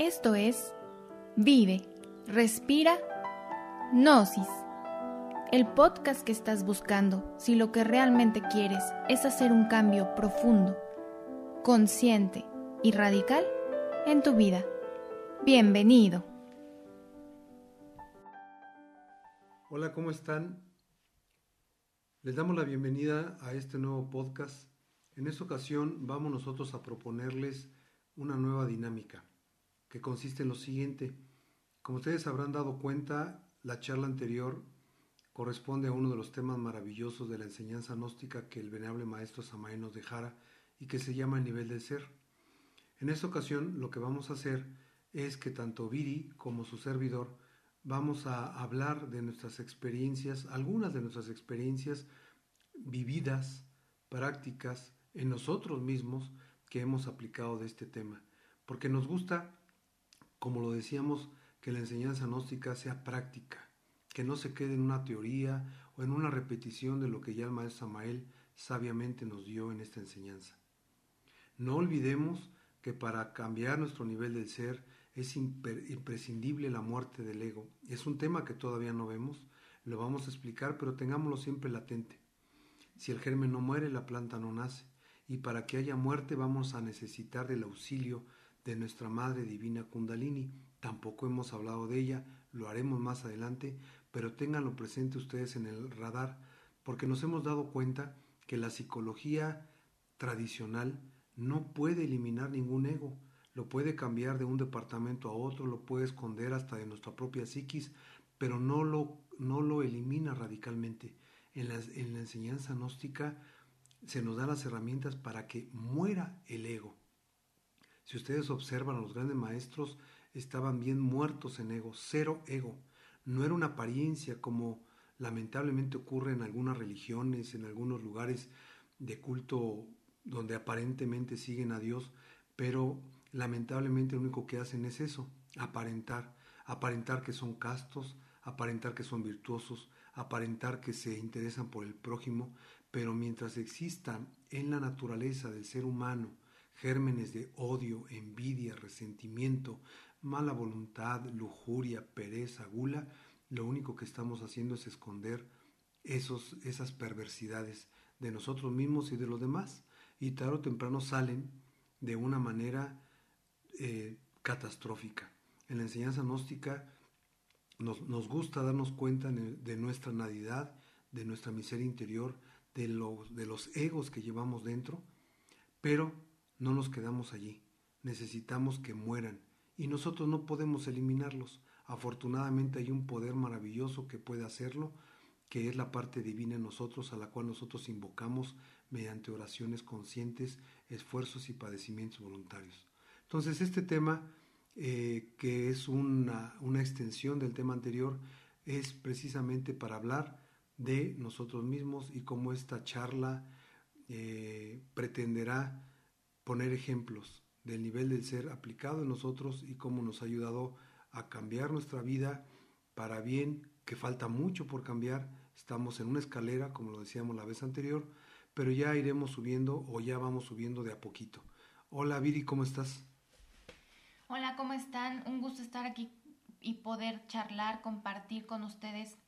Esto es Vive, Respira, Gnosis. El podcast que estás buscando si lo que realmente quieres es hacer un cambio profundo, consciente y radical en tu vida. Bienvenido. Hola, ¿cómo están? Les damos la bienvenida a este nuevo podcast. En esta ocasión vamos nosotros a proponerles una nueva dinámica que consiste en lo siguiente. Como ustedes habrán dado cuenta, la charla anterior corresponde a uno de los temas maravillosos de la enseñanza gnóstica que el venerable maestro Samael nos dejara y que se llama el nivel del ser. En esta ocasión lo que vamos a hacer es que tanto Viri como su servidor vamos a hablar de nuestras experiencias, algunas de nuestras experiencias vividas, prácticas en nosotros mismos que hemos aplicado de este tema, porque nos gusta como lo decíamos, que la enseñanza gnóstica sea práctica, que no se quede en una teoría o en una repetición de lo que ya el maestro Samael sabiamente nos dio en esta enseñanza. No olvidemos que para cambiar nuestro nivel del ser es imprescindible la muerte del ego. Es un tema que todavía no vemos, lo vamos a explicar, pero tengámoslo siempre latente. Si el germen no muere, la planta no nace, y para que haya muerte vamos a necesitar del auxilio de nuestra Madre Divina Kundalini. Tampoco hemos hablado de ella, lo haremos más adelante, pero ténganlo presente ustedes en el radar, porque nos hemos dado cuenta que la psicología tradicional no puede eliminar ningún ego, lo puede cambiar de un departamento a otro, lo puede esconder hasta de nuestra propia psiquis, pero no lo, no lo elimina radicalmente. En la, en la enseñanza gnóstica se nos dan las herramientas para que muera el ego. Si ustedes observan los grandes maestros, estaban bien muertos en ego, cero ego. No era una apariencia como lamentablemente ocurre en algunas religiones, en algunos lugares de culto donde aparentemente siguen a Dios, pero lamentablemente lo único que hacen es eso, aparentar, aparentar que son castos, aparentar que son virtuosos, aparentar que se interesan por el prójimo, pero mientras existan en la naturaleza del ser humano gérmenes de odio, envidia, resentimiento, mala voluntad, lujuria, pereza, gula, lo único que estamos haciendo es esconder esos, esas perversidades de nosotros mismos y de los demás. Y tarde o temprano salen de una manera eh, catastrófica. En la enseñanza gnóstica nos, nos gusta darnos cuenta de nuestra nadidad, de nuestra miseria interior, de los, de los egos que llevamos dentro, pero no nos quedamos allí, necesitamos que mueran y nosotros no podemos eliminarlos. Afortunadamente hay un poder maravilloso que puede hacerlo, que es la parte divina en nosotros a la cual nosotros invocamos mediante oraciones conscientes, esfuerzos y padecimientos voluntarios. Entonces este tema, eh, que es una, una extensión del tema anterior, es precisamente para hablar de nosotros mismos y cómo esta charla eh, pretenderá poner ejemplos del nivel del ser aplicado en nosotros y cómo nos ha ayudado a cambiar nuestra vida para bien, que falta mucho por cambiar. Estamos en una escalera, como lo decíamos la vez anterior, pero ya iremos subiendo o ya vamos subiendo de a poquito. Hola Viri, ¿cómo estás? Hola, ¿cómo están? Un gusto estar aquí y poder charlar, compartir con ustedes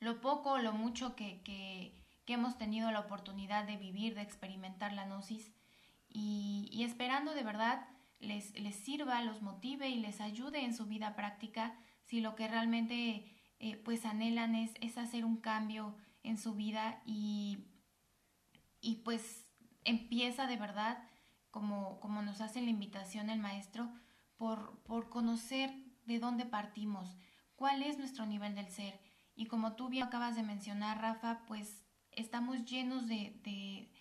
lo poco o lo mucho que, que, que hemos tenido la oportunidad de vivir, de experimentar la gnosis y, esperando de verdad les, les, sirva, los motive y les ayude en su vida práctica si lo que realmente eh, pues anhelan es, es, hacer un cambio en su vida y, y pues empieza de verdad como, como nos hace la invitación el maestro por, por conocer de dónde partimos, cuál es nuestro nivel del ser. Y como tú bien acabas de mencionar Rafa pues estamos llenos de de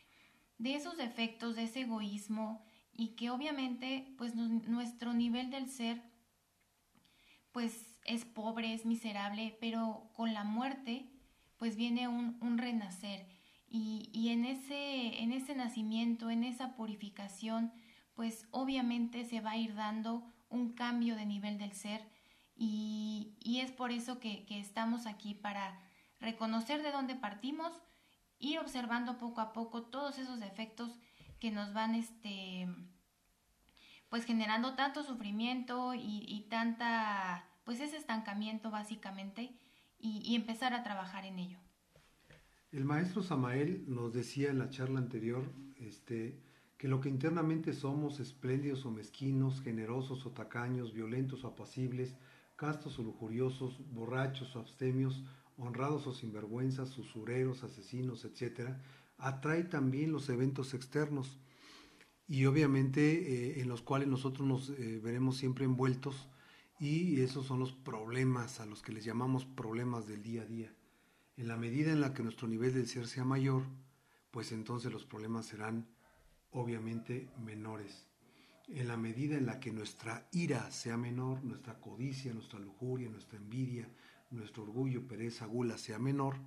esos defectos, de ese egoísmo y que obviamente pues nuestro nivel del ser pues es pobre, es miserable, pero con la muerte pues viene un, un renacer. Y, y, en, ese, en ese nacimiento, en esa purificación pues obviamente se va a ir dando un cambio de nivel del ser y, y es por eso que, que estamos aquí para reconocer de dónde partimos, ir observando poco a poco todos esos defectos que nos van este pues generando tanto sufrimiento y, tanta, pues ese estancamiento básicamente y, empezar a trabajar en ello. El maestro Samael nos decía en la charla anterior este, que lo que internamente somos, espléndidos o mezquinos, generosos o tacaños, violentos o apacibles, castos o lujuriosos, borrachos o abstemios, honrados o sinvergüenzas, usureros, asesinos, etc., atrae también los eventos externos y obviamente eh, en los cuales nosotros nos eh, veremos siempre envueltos y esos son los problemas a los que les llamamos problemas del día a día. En la medida en la que nuestro nivel de ser sea mayor, pues entonces los problemas serán obviamente menores. En la medida en la que nuestra ira sea menor, nuestra codicia, nuestra lujuria, nuestra envidia, nuestro orgullo, pereza, gula sea menor,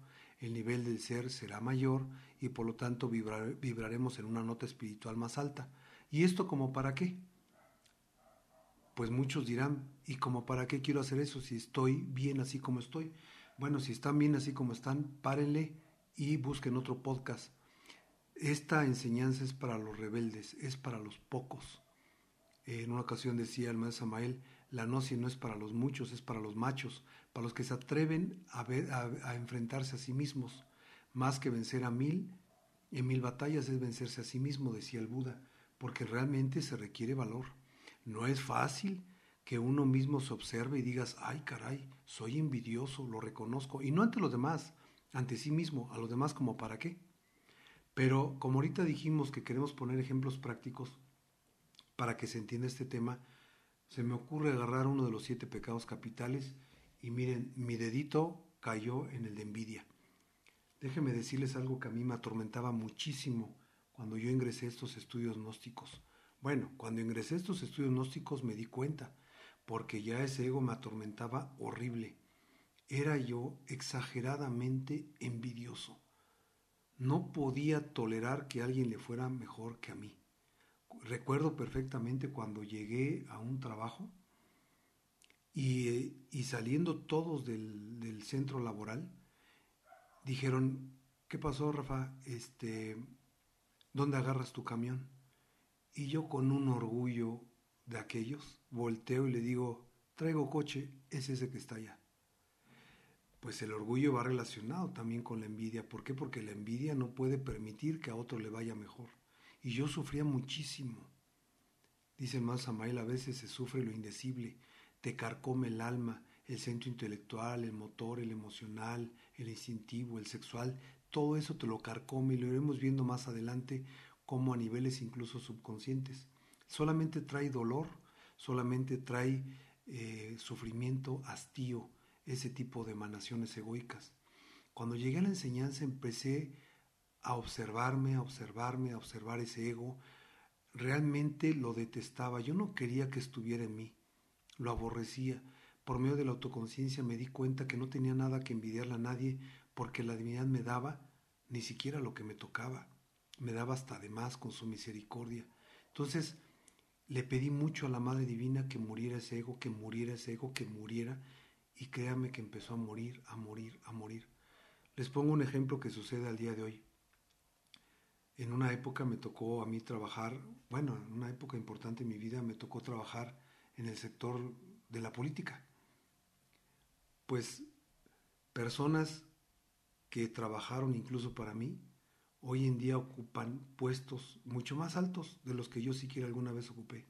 el nivel del ser será mayor y por lo tanto vibraremos en una nota espiritual más alta. ¿Y esto como para qué? Pues muchos dirán, ¿y como para qué quiero hacer eso si estoy bien así como estoy? Bueno, si están bien así como están, párenle y busquen otro podcast. Esta enseñanza es para los rebeldes, es para los pocos. En una ocasión decía el maestro Samael, la gnosis no es para los muchos, es para los machos, para los que se atreven a, a, enfrentarse a sí mismos. Más que vencer a mil, en mil batallas es vencerse a sí mismo, decía el Buda, porque realmente se requiere valor. No es fácil que uno mismo se observe y digas, ay caray, soy envidioso, lo reconozco, y no ante los demás, ante sí mismo, a los demás como para qué. Pero como ahorita dijimos que queremos poner ejemplos prácticos para que se entienda este tema, se me ocurre agarrar uno de los siete pecados capitales y miren, mi dedito cayó en el de envidia. Déjenme decirles algo que a mí me atormentaba muchísimo cuando yo ingresé a estos estudios gnósticos. Bueno, cuando ingresé a estos estudios gnósticos me di cuenta, porque ya ese ego me atormentaba horrible. Era yo exageradamente envidioso. No podía tolerar que alguien le fuera mejor que a mí recuerdo perfectamente cuando llegué a un trabajo y, saliendo todos del, centro laboral, dijeron, ¿qué pasó, Rafa? Este, ¿Dónde agarras tu camión? Y yo con un orgullo de aquellos, volteo y le digo, traigo coche, es ese que está allá. Pues el orgullo va relacionado también con la envidia. ¿Por qué? Porque la envidia no puede permitir que a otro le vaya mejor. Y yo sufría muchísimo. Dice más Samael, a veces se sufre lo indecible, te carcome el alma, el centro intelectual, el motor, el emocional, el instintivo, el sexual, todo eso te lo carcome y lo iremos viendo más adelante como a niveles incluso subconscientes. Solamente trae dolor, solamente trae eh, sufrimiento, hastío, ese tipo de emanaciones egoicas. Cuando llegué a la enseñanza empecé a observarme, a observarme, a observar ese ego. Realmente lo detestaba, yo no quería que estuviera en mí, lo aborrecía. Por medio de la autoconciencia me di cuenta que no tenía nada que envidiarle a nadie porque la divinidad me daba ni siquiera lo que me tocaba, me daba hasta de más con su misericordia. Entonces le pedí mucho a la Madre Divina que muriera ese ego, que muriera ese ego, que muriera, y créame que empezó a morir, a morir, a morir. Les pongo un ejemplo que sucede al día de hoy en una época me tocó a mí trabajar, bueno, en una época importante en mi vida me tocó trabajar en el sector de la política. Pues personas que trabajaron incluso para mí, hoy en día ocupan puestos mucho más altos de los que yo siquiera alguna vez ocupé.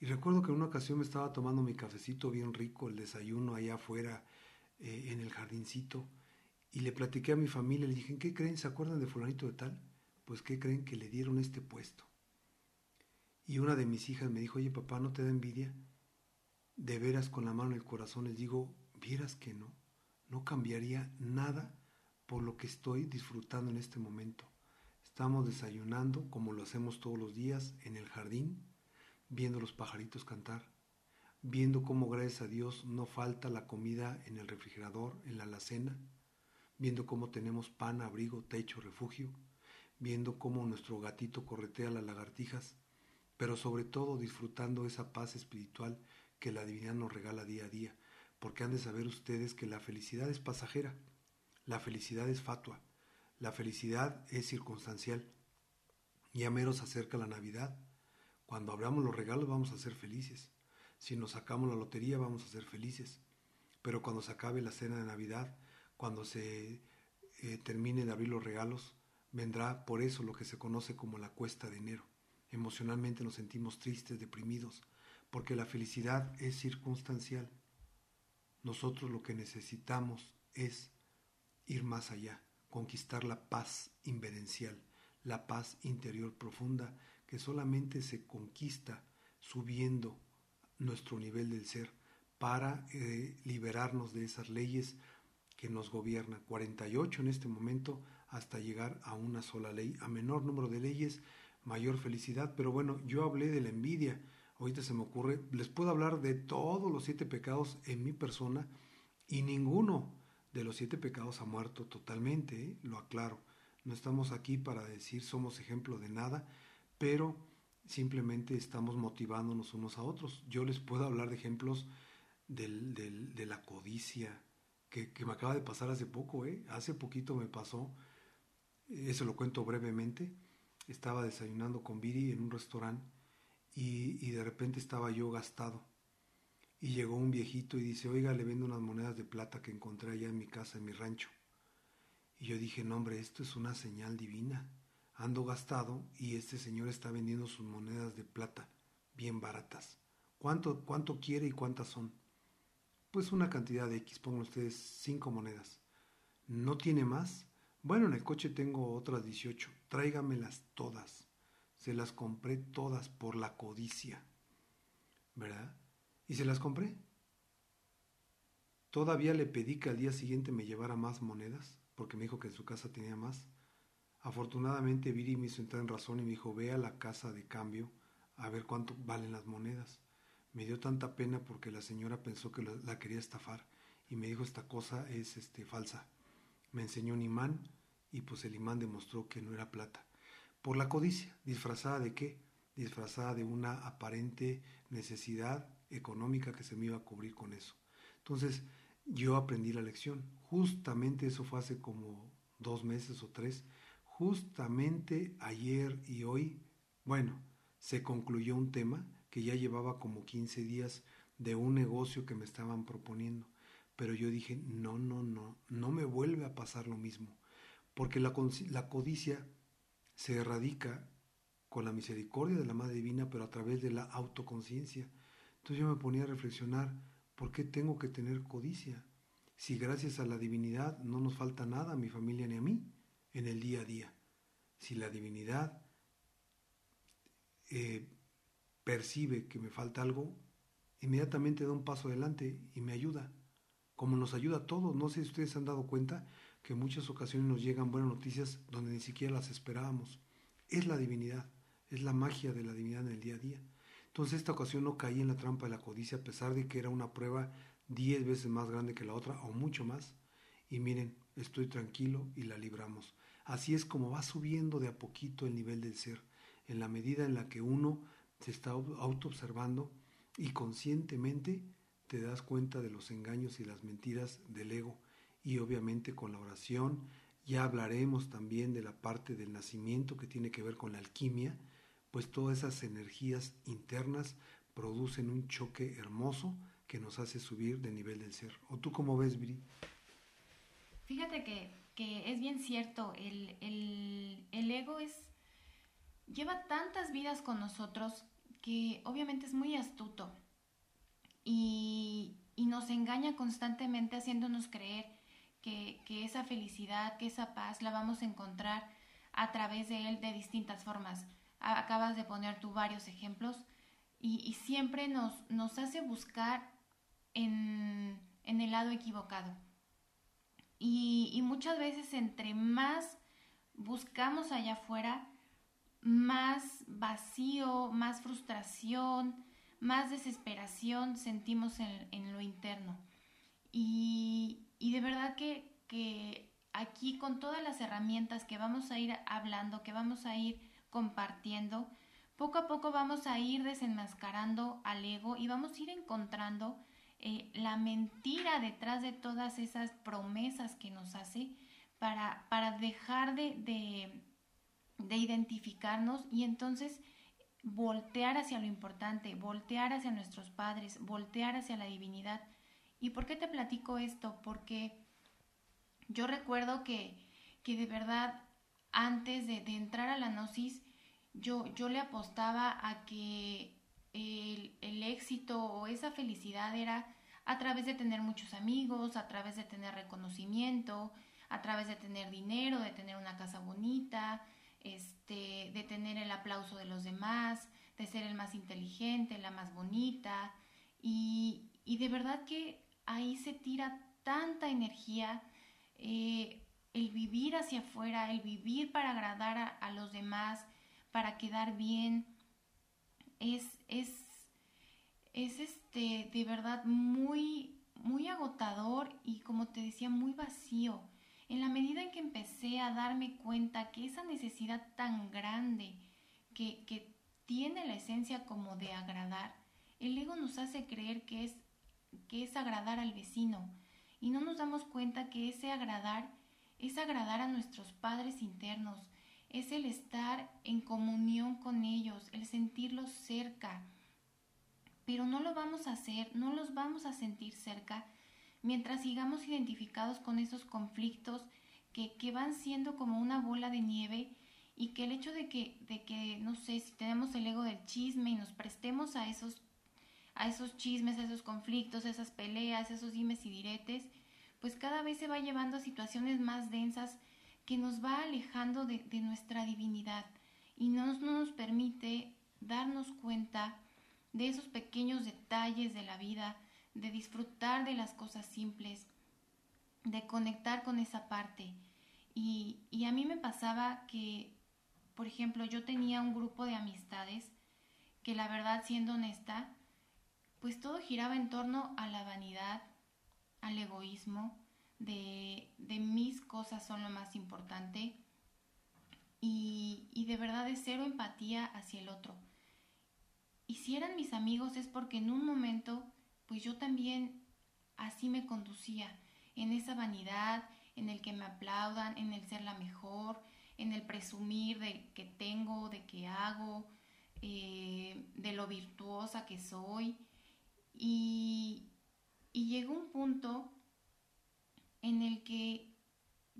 Y recuerdo que en una ocasión me estaba tomando mi cafecito bien rico, el desayuno allá afuera, eh, en el jardincito, y le platiqué a mi familia, le dije, ¿qué creen? ¿Se acuerdan de fulanito de tal? Pues ¿qué creen que le dieron este puesto? Y una de mis hijas me dijo, oye papá, ¿no te da envidia? De veras con la mano en el corazón les digo, vieras que no, no cambiaría nada por lo que estoy disfrutando en este momento. Estamos desayunando como lo hacemos todos los días en el jardín, viendo los pajaritos cantar, viendo cómo gracias a Dios no falta la comida en el refrigerador, en la alacena, viendo cómo tenemos pan, abrigo, techo, refugio, viendo cómo nuestro gatito corretea las lagartijas, pero sobre todo disfrutando esa paz espiritual que la divinidad nos regala día a día, porque han de saber ustedes que la felicidad es pasajera, la felicidad es fatua, la felicidad es circunstancial. Ya menos acerca la Navidad, Cuando abramos los regalos vamos a ser felices. Si nos sacamos la lotería vamos a ser felices. Pero cuando se acabe la cena de Navidad, cuando se eh, termine de abrir los regalos, vendrá por eso lo que se conoce como la cuesta de enero. Emocionalmente nos sentimos tristes, deprimidos, porque la felicidad es circunstancial. Nosotros lo que necesitamos es ir más allá, conquistar la paz inverencial, la paz interior profunda que solamente se conquista subiendo nuestro nivel del ser para eh, liberarnos de esas leyes que nos gobiernan. 48 en este momento hasta llegar a una sola ley. A menor número de leyes, mayor felicidad. Pero bueno, yo hablé de la envidia. Ahorita se me ocurre, les puedo hablar de todos los siete pecados en mi persona y ninguno de los siete pecados ha muerto totalmente, ¿eh? lo aclaro. No estamos aquí para decir somos ejemplo de nada, pero simplemente estamos motivándonos unos a otros. Yo les puedo hablar de ejemplos del, de la codicia, que, que, me acaba de pasar hace poco, ¿eh? hace poquito me pasó, eso lo cuento brevemente, estaba desayunando con Viri en un restaurante y, de repente estaba yo gastado. Y llegó un viejito y dice, oiga, le vendo unas monedas de plata que encontré allá en mi casa, en mi rancho. Y yo dije, no hombre, esto es una señal divina ando gastado y este señor está vendiendo sus monedas de plata bien baratas. ¿Cuánto, cuánto quiere y cuántas son? Pues una cantidad de X, pongan ustedes cinco monedas. ¿No tiene más? Bueno, en el coche tengo otras 18. Tráigamelas todas. Se las compré todas por la codicia. ¿Verdad? Y se las compré. Todavía le pedí que al día siguiente me llevara más monedas, porque me dijo que en su casa tenía más. Afortunadamente Viri me hizo entrar en razón y me dijo, ve a la casa de cambio a ver cuánto valen las monedas. Me dio tanta pena porque la señora pensó que la quería estafar y me dijo esta cosa es este, falsa. Me enseñó un imán y pues el imán demostró que no era plata. Por la codicia, disfrazada de qué? Disfrazada de una aparente necesidad económica que se me iba a cubrir con eso. Entonces yo aprendí la lección. Justamente eso fue hace como dos meses o tres Justamente ayer y hoy, bueno, se concluyó un tema que ya llevaba como 15 días de un negocio que me estaban proponiendo. Pero yo dije, no, no, no, no me vuelve a pasar lo mismo. Porque la, la codicia se erradica con la misericordia de la Madre Divina, pero a través de la autoconciencia. Entonces yo me ponía a reflexionar, ¿por qué tengo que tener codicia? Si gracias a la divinidad no nos falta nada a mi familia ni a mí en el día a día. Si la divinidad eh, percibe que me falta algo, inmediatamente da un paso adelante y me ayuda, como nos ayuda a todos. No sé si ustedes han dado cuenta que en muchas ocasiones nos llegan buenas noticias donde ni siquiera las esperábamos. Es la divinidad, es la magia de la divinidad en el día a día. Entonces esta ocasión no caí en la trampa de la codicia a pesar de que era una prueba diez veces más grande que la otra o mucho más. Y miren, estoy tranquilo y la libramos. Así es como va subiendo de a poquito el nivel del ser, en la medida en la que uno se está autoobservando y conscientemente te das cuenta de los engaños y las mentiras del ego. Y obviamente con la oración ya hablaremos también de la parte del nacimiento que tiene que ver con la alquimia, pues todas esas energías internas producen un choque hermoso que nos hace subir de nivel del ser. ¿O tú cómo ves, Bri? Fíjate que es bien cierto, el, ego es, lleva tantas vidas con nosotros que obviamente es muy astuto y, nos engaña constantemente haciéndonos creer que, esa felicidad, que esa paz la vamos a encontrar a través de él de distintas formas. Acabas de poner tú varios ejemplos y, siempre nos, nos hace buscar en, en el lado equivocado. Y, muchas veces entre más buscamos allá afuera, más vacío, más frustración, más desesperación sentimos en, lo interno. Y, de verdad que, que, aquí con todas las herramientas que vamos a ir hablando, que vamos a ir compartiendo, poco a poco vamos a ir desenmascarando al ego y vamos a ir encontrando eh, la mentira detrás de todas esas promesas que nos hace para, dejar de, de, identificarnos y entonces voltear hacia lo importante, voltear hacia nuestros padres, voltear hacia la divinidad. ¿Y por qué te platico esto? Porque yo recuerdo que, que de verdad antes de, entrar a la gnosis, yo, yo le apostaba a que el, el éxito o esa felicidad era a través de tener muchos amigos, a través de tener reconocimiento, a través de tener dinero, de tener una casa bonita, este, de tener el aplauso de los demás, de ser el más inteligente, la más bonita. Y, de verdad que ahí se tira tanta energía, eh, el vivir hacia afuera, el vivir para agradar a, a los demás, para quedar bien, es, es es este de verdad muy muy agotador y como te decía muy vacío. En la medida en que empecé a darme cuenta que esa necesidad tan grande que, tiene la esencia como de agradar, el ego nos hace creer que es, que es agradar al vecino. Y no nos damos cuenta que ese agradar es agradar a nuestros padres internos, es el estar en comunión con ellos, el sentirlos cerca, pero no lo vamos a hacer, no los vamos a sentir cerca mientras sigamos identificados con esos conflictos que, que van siendo como una bola de nieve y que el hecho de que, de que, no sé, si tenemos el ego del chisme y nos prestemos a esos, a esos chismes, a esos conflictos, a esas peleas, esos dimes y diretes, pues cada vez se va llevando a situaciones más densas que nos va alejando de, de nuestra divinidad y no, no nos permite darnos cuenta de esos pequeños detalles de la vida, de disfrutar de las cosas simples, de conectar con esa parte. Y, y, a mí me pasaba que, por ejemplo, yo tenía un grupo de amistades que la verdad, siendo honesta, pues todo giraba en torno a la vanidad, al egoísmo, de, de mis cosas son lo más importante y, y de verdad de cero empatía hacia el otro. Y si eran mis amigos es porque en un momento, pues yo también así me conducía, en esa vanidad, en el que me aplaudan, en el ser la mejor, en el presumir de que tengo, de que hago, eh, de lo virtuosa que soy. Y, y llegó un punto en el que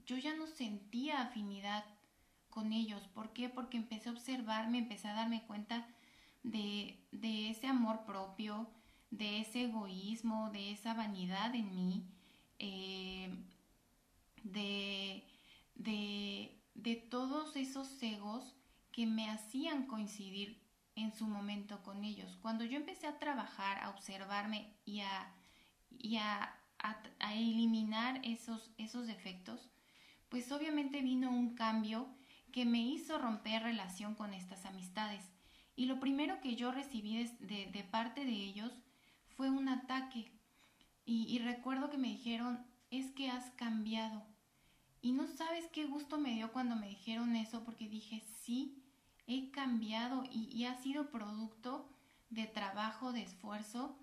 yo ya no sentía afinidad con ellos. ¿Por qué? Porque empecé a observarme, empecé a darme cuenta de, ese amor propio, de ese egoísmo, de esa vanidad en mí, eh, de, de, todos esos egos que me hacían coincidir en su momento con ellos. Cuando yo empecé a trabajar, a observarme y a, y a, a, eliminar esos, esos defectos, pues obviamente vino un cambio que me hizo romper relación con estas amistades. Y lo primero que yo recibí de, parte de ellos fue un ataque. Y, recuerdo que me dijeron, es que has cambiado. Y no sabes qué gusto me dio cuando me dijeron eso, porque dije, sí, he cambiado y, ha sido producto de trabajo, de esfuerzo.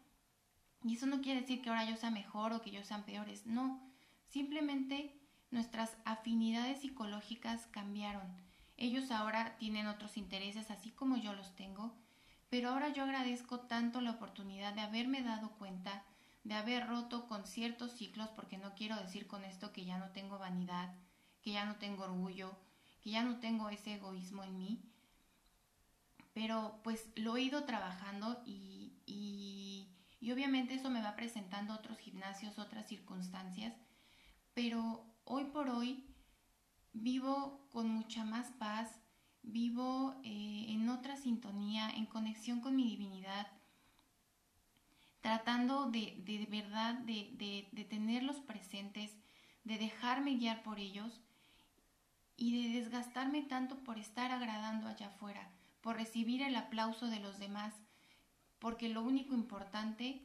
Y eso no quiere decir que ahora yo sea mejor o que yo sean peores, no. Simplemente nuestras afinidades psicológicas cambiaron ellos ahora tienen otros intereses así como yo los tengo, pero ahora yo agradezco tanto la oportunidad de haberme dado cuenta, de haber roto con ciertos ciclos, porque no quiero decir con esto que ya no tengo vanidad, que ya no tengo orgullo, que ya no tengo ese egoísmo en mí, pero pues lo he ido trabajando y, y, y obviamente eso me va presentando otros gimnasios, otras circunstancias, pero hoy por hoy vivo con mucha más paz, vivo eh, en otra sintonía, en conexión con mi divinidad, tratando de, de, verdad de, de, tenerlos presentes, de dejarme guiar por ellos y de desgastarme tanto por estar agradando allá afuera, por recibir el aplauso de los demás, porque lo único importante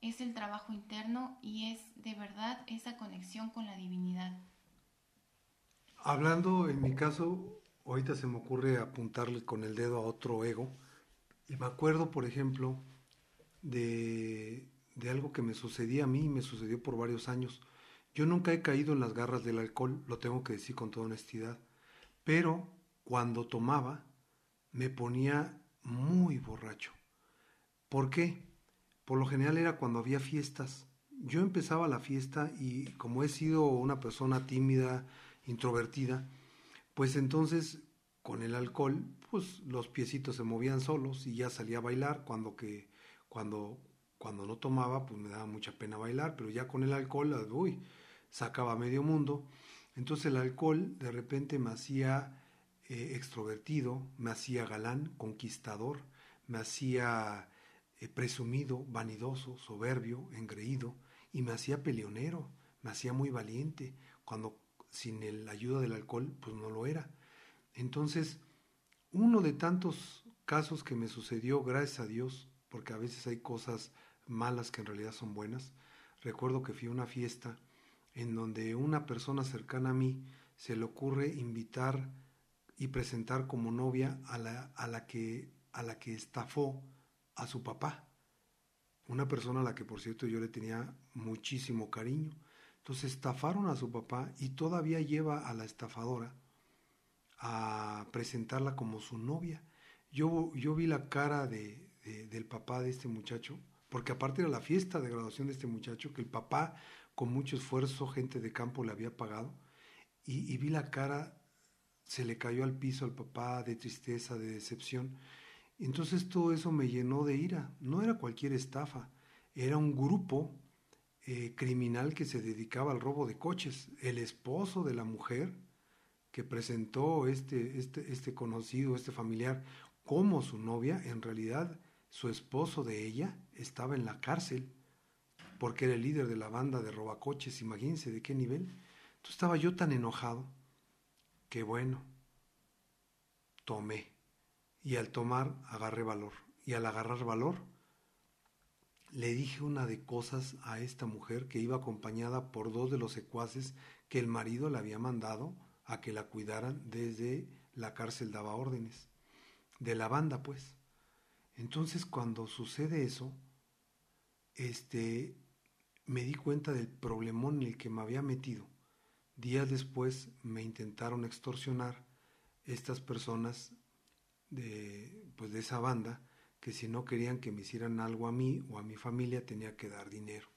es el trabajo interno y es de verdad esa conexión con la divinidad. Hablando en mi caso, ahorita se me ocurre apuntarle con el dedo a otro ego. Y me acuerdo, por ejemplo, de, de algo que me sucedía a mí y me sucedió por varios años. Yo nunca he caído en las garras del alcohol, lo tengo que decir con toda honestidad. Pero cuando tomaba, me ponía muy borracho. ¿Por qué? Por lo general era cuando había fiestas. Yo empezaba la fiesta y como he sido una persona tímida, introvertida, pues entonces con el alcohol, pues los piecitos se movían solos y ya salía a bailar cuando que cuando cuando no tomaba, pues me daba mucha pena bailar, pero ya con el alcohol, uy, sacaba medio mundo. Entonces el alcohol de repente me hacía eh, extrovertido, me hacía galán, conquistador, me hacía eh, presumido, vanidoso, soberbio, engreído, y me hacía peleonero, me hacía muy valiente, cuando sin la ayuda del alcohol, pues no lo era. Entonces, uno de tantos casos que me sucedió, gracias a Dios, porque a veces hay cosas malas que en realidad son buenas, recuerdo que fui a una fiesta en donde una persona cercana a mí se le ocurre invitar y presentar como novia a la, a la, que, a la que estafó a su papá. Una persona a la que, por cierto, yo le tenía muchísimo cariño. Entonces estafaron a su papá y todavía lleva a la estafadora a presentarla como su novia. Yo, yo vi la cara de, del papá de este muchacho, porque aparte era la fiesta de graduación de este muchacho, que el papá con mucho esfuerzo, gente de campo le había pagado, y, y vi la cara, se le cayó al piso al papá de tristeza, de decepción, entonces todo eso me llenó de ira. No era cualquier estafa, era un grupo eh, criminal que se dedicaba al robo de coches. El esposo de la mujer que presentó este, este, este conocido, este familiar, como su novia, en realidad su esposo de ella estaba en la cárcel porque era el líder de la banda de robacoches, imagínense de qué nivel. Entonces estaba yo tan enojado que bueno, tomé y al tomar agarré valor. Y al agarrar valor, le dije una de cosas a esta mujer que iba acompañada por dos de los secuaces que el marido le había mandado a que la cuidaran desde la cárcel daba órdenes. De la banda, pues. Entonces, cuando sucede eso, este, me di cuenta del problemón en el que me había metido. Días después me intentaron extorsionar estas personas de, pues de esa banda que si no querían que me hicieran algo a mí o a mi familia tenía que dar dinero.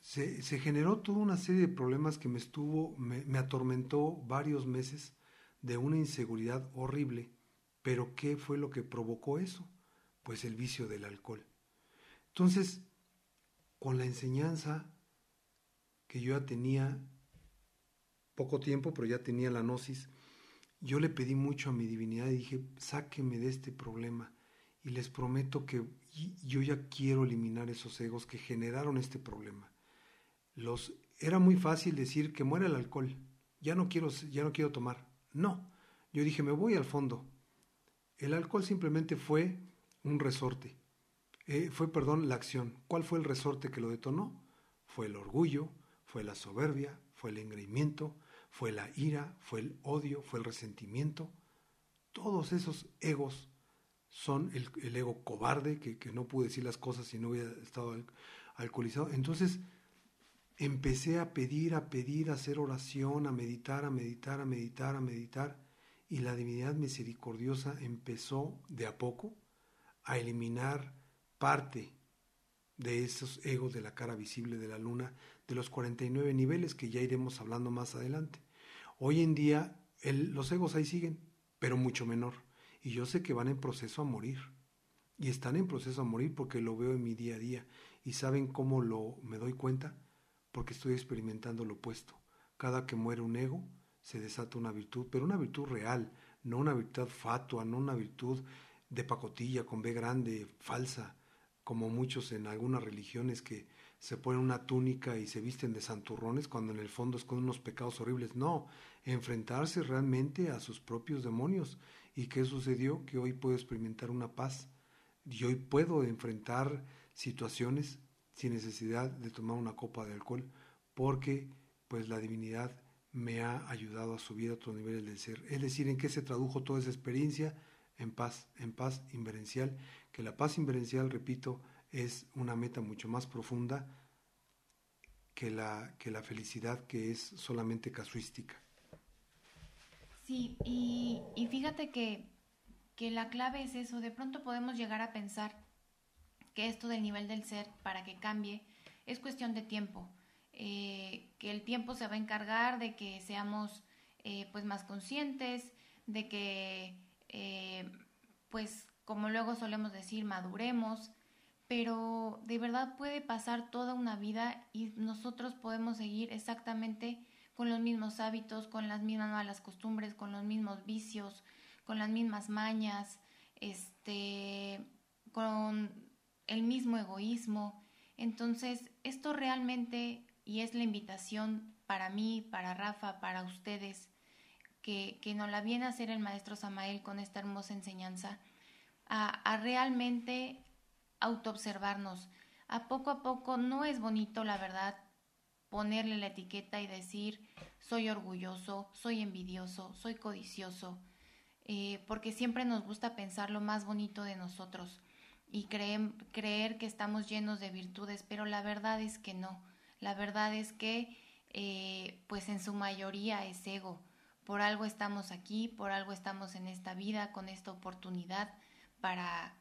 Se, generó toda una serie de problemas que me estuvo, me, me atormentó varios meses de una inseguridad horrible, pero ¿qué fue lo que provocó eso? Pues el vicio del alcohol. Entonces, con la enseñanza que yo ya tenía poco tiempo, pero ya tenía la gnosis, yo le pedí mucho a mi divinidad y dije, sáqueme de este problema. Y les prometo que yo ya quiero eliminar esos egos que generaron este problema. Los, era muy fácil decir que muera el alcohol. Ya no quiero, ya no quiero tomar. No. Yo dije, me voy al fondo. El alcohol simplemente fue un resorte. Eh, fue, perdón, la acción. ¿Cuál fue el resorte que lo detonó? Fue el orgullo, fue la soberbia, fue el engreimiento, fue la ira, fue el odio, fue el resentimiento. Todos esos egos son el, ego cobarde, que, no pude decir las cosas si no hubiera estado alcoholizado. Entonces empecé a pedir, a pedir, a hacer oración, a meditar, a meditar, a meditar, a meditar. Y la divinidad misericordiosa empezó de a poco a eliminar parte de esos egos de la cara visible de la luna, de los 49 niveles que ya iremos hablando más adelante. Hoy en día los egos ahí siguen, pero mucho menor. Y yo sé que van en proceso a morir. Y están en proceso a morir porque lo veo en mi día a día. ¿Y saben cómo lo me doy cuenta? Porque estoy experimentando lo opuesto. Cada que muere un ego, se desata una virtud, pero una virtud real, no una virtud fatua, no una virtud de pacotilla con B grande, falsa, como muchos en algunas religiones que se ponen una túnica y se visten de santurrones cuando en el fondo es con unos pecados horribles. No, enfrentarse realmente a sus propios demonios. ¿Y qué sucedió? Que hoy puedo experimentar una paz y hoy puedo enfrentar situaciones sin necesidad de tomar una copa de alcohol porque pues la divinidad me ha ayudado a subir a otros niveles del ser. Es decir, ¿en qué se tradujo toda esa experiencia? En paz, en paz inverencial, que la paz inverencial, repito, es una meta mucho más profunda que la, que la felicidad que es solamente casuística. Sí, y, fíjate que que la clave es eso. De pronto podemos llegar a pensar que esto del nivel del ser, para que cambie, es cuestión de tiempo. Eh, que el tiempo se va a encargar de que seamos eh, pues más conscientes, de que eh, pues como luego solemos decir, maduremos, pero de verdad puede pasar toda una vida y nosotros podemos seguir exactamente con los mismos hábitos, con las mismas malas costumbres, con los mismos vicios, con las mismas mañas, este, con el mismo egoísmo. Entonces, esto realmente, y es la invitación para mí, para Rafa, para ustedes, que, que nos la viene a hacer el maestro Samael con esta hermosa enseñanza, a, a realmente autoobservarnos. A poco a poco no es bonito, la verdad, ponerle la etiqueta y decir soy orgulloso, soy envidioso, soy codicioso, eh, porque siempre nos gusta pensar lo más bonito de nosotros y creer, creer que estamos llenos de virtudes, pero la verdad es que no. La verdad es que eh, pues en su mayoría es ego. Por algo estamos aquí, por algo estamos en esta vida, con esta oportunidad para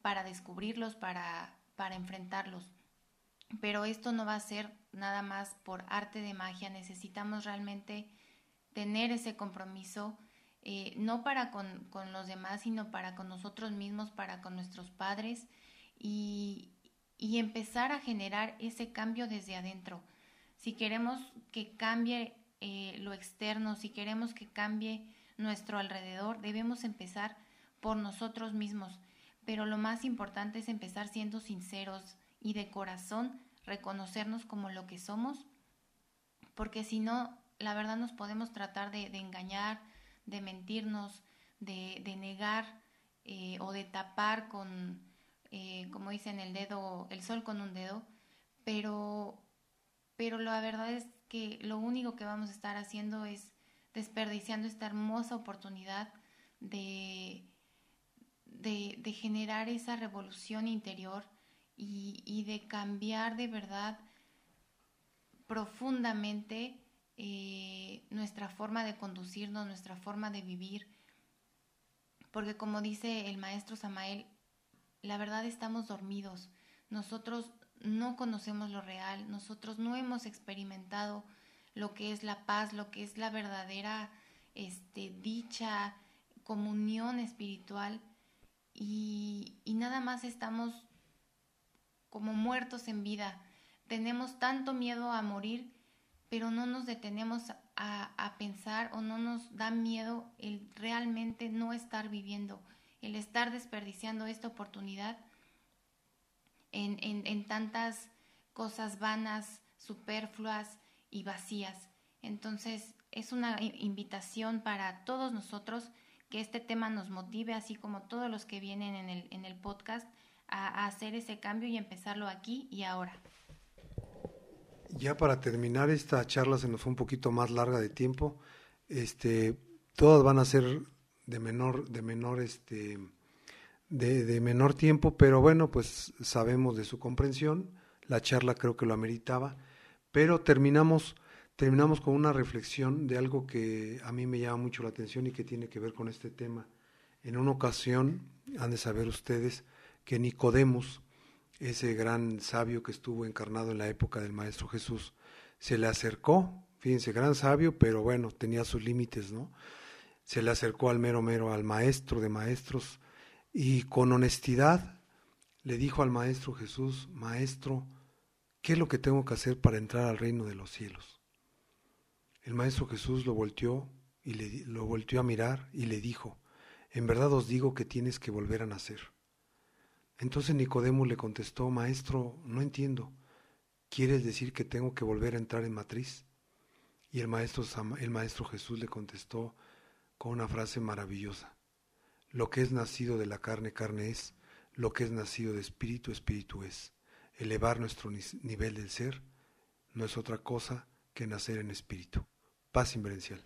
para descubrirlos, para, para enfrentarlos. Pero esto no va a ser nada más por arte de magia, necesitamos realmente tener ese compromiso, eh, no para con, con, los demás, sino para con nosotros mismos, para con nuestros padres y, y empezar a generar ese cambio desde adentro. Si queremos que cambie eh, lo externo, si queremos que cambie nuestro alrededor, debemos empezar por nosotros mismos pero lo más importante es empezar siendo sinceros y de corazón reconocernos como lo que somos, porque si no, la verdad nos podemos tratar de, engañar, de mentirnos, de, negar eh, o de tapar con, eh, como dicen, el dedo, el sol con un dedo, pero, pero la verdad es que lo único que vamos a estar haciendo es desperdiciando esta hermosa oportunidad de de, generar esa revolución interior y, de cambiar de verdad profundamente eh, nuestra forma de conducirnos, nuestra forma de vivir. Porque como dice el maestro Samael, la verdad estamos dormidos. Nosotros no conocemos lo real, nosotros no hemos experimentado lo que es la paz, lo que es la verdadera este, dicha, comunión espiritual y, nada más estamos como muertos en vida. Tenemos tanto miedo a morir, pero no nos detenemos a, pensar o no nos da miedo el realmente no estar viviendo, el estar desperdiciando esta oportunidad en, en tantas cosas vanas, superfluas y vacías. Entonces es una invitación para todos nosotros que este tema nos motive, así como todos los que vienen en el, en el podcast, a, hacer ese cambio y empezarlo aquí y ahora. Ya para terminar esta charla se nos fue un poquito más larga de tiempo. Este, todas van a ser de menor, de menor, este, de, de menor tiempo, pero bueno, pues sabemos de su comprensión. La charla creo que lo ameritaba, pero terminamos terminamos con una reflexión de algo que a mí me llama mucho la atención y que tiene que ver con este tema. En una ocasión, han de saber ustedes que Nicodemos, ese gran sabio que estuvo encarnado en la época del Maestro Jesús, se le acercó, fíjense, gran sabio, pero bueno, tenía sus límites, ¿no? Se le acercó al mero mero, al maestro de maestros, y con honestidad le dijo al Maestro Jesús, Maestro, ¿qué es lo que tengo que hacer para entrar al reino de los cielos? El Maestro Jesús lo volteó y le, lo volteó a mirar y le dijo, en verdad os digo que tienes que volver a nacer. Entonces Nicodemo le contestó, Maestro, no entiendo. ¿Quieres decir que tengo que volver a entrar en matriz? Y el maestro, el maestro Jesús le contestó con una frase maravillosa. Lo que es nacido de la carne, carne es. Lo que es nacido de espíritu, espíritu es. Elevar nuestro nivel del ser no es otra cosa que nacer en espíritu. Paz inverencial.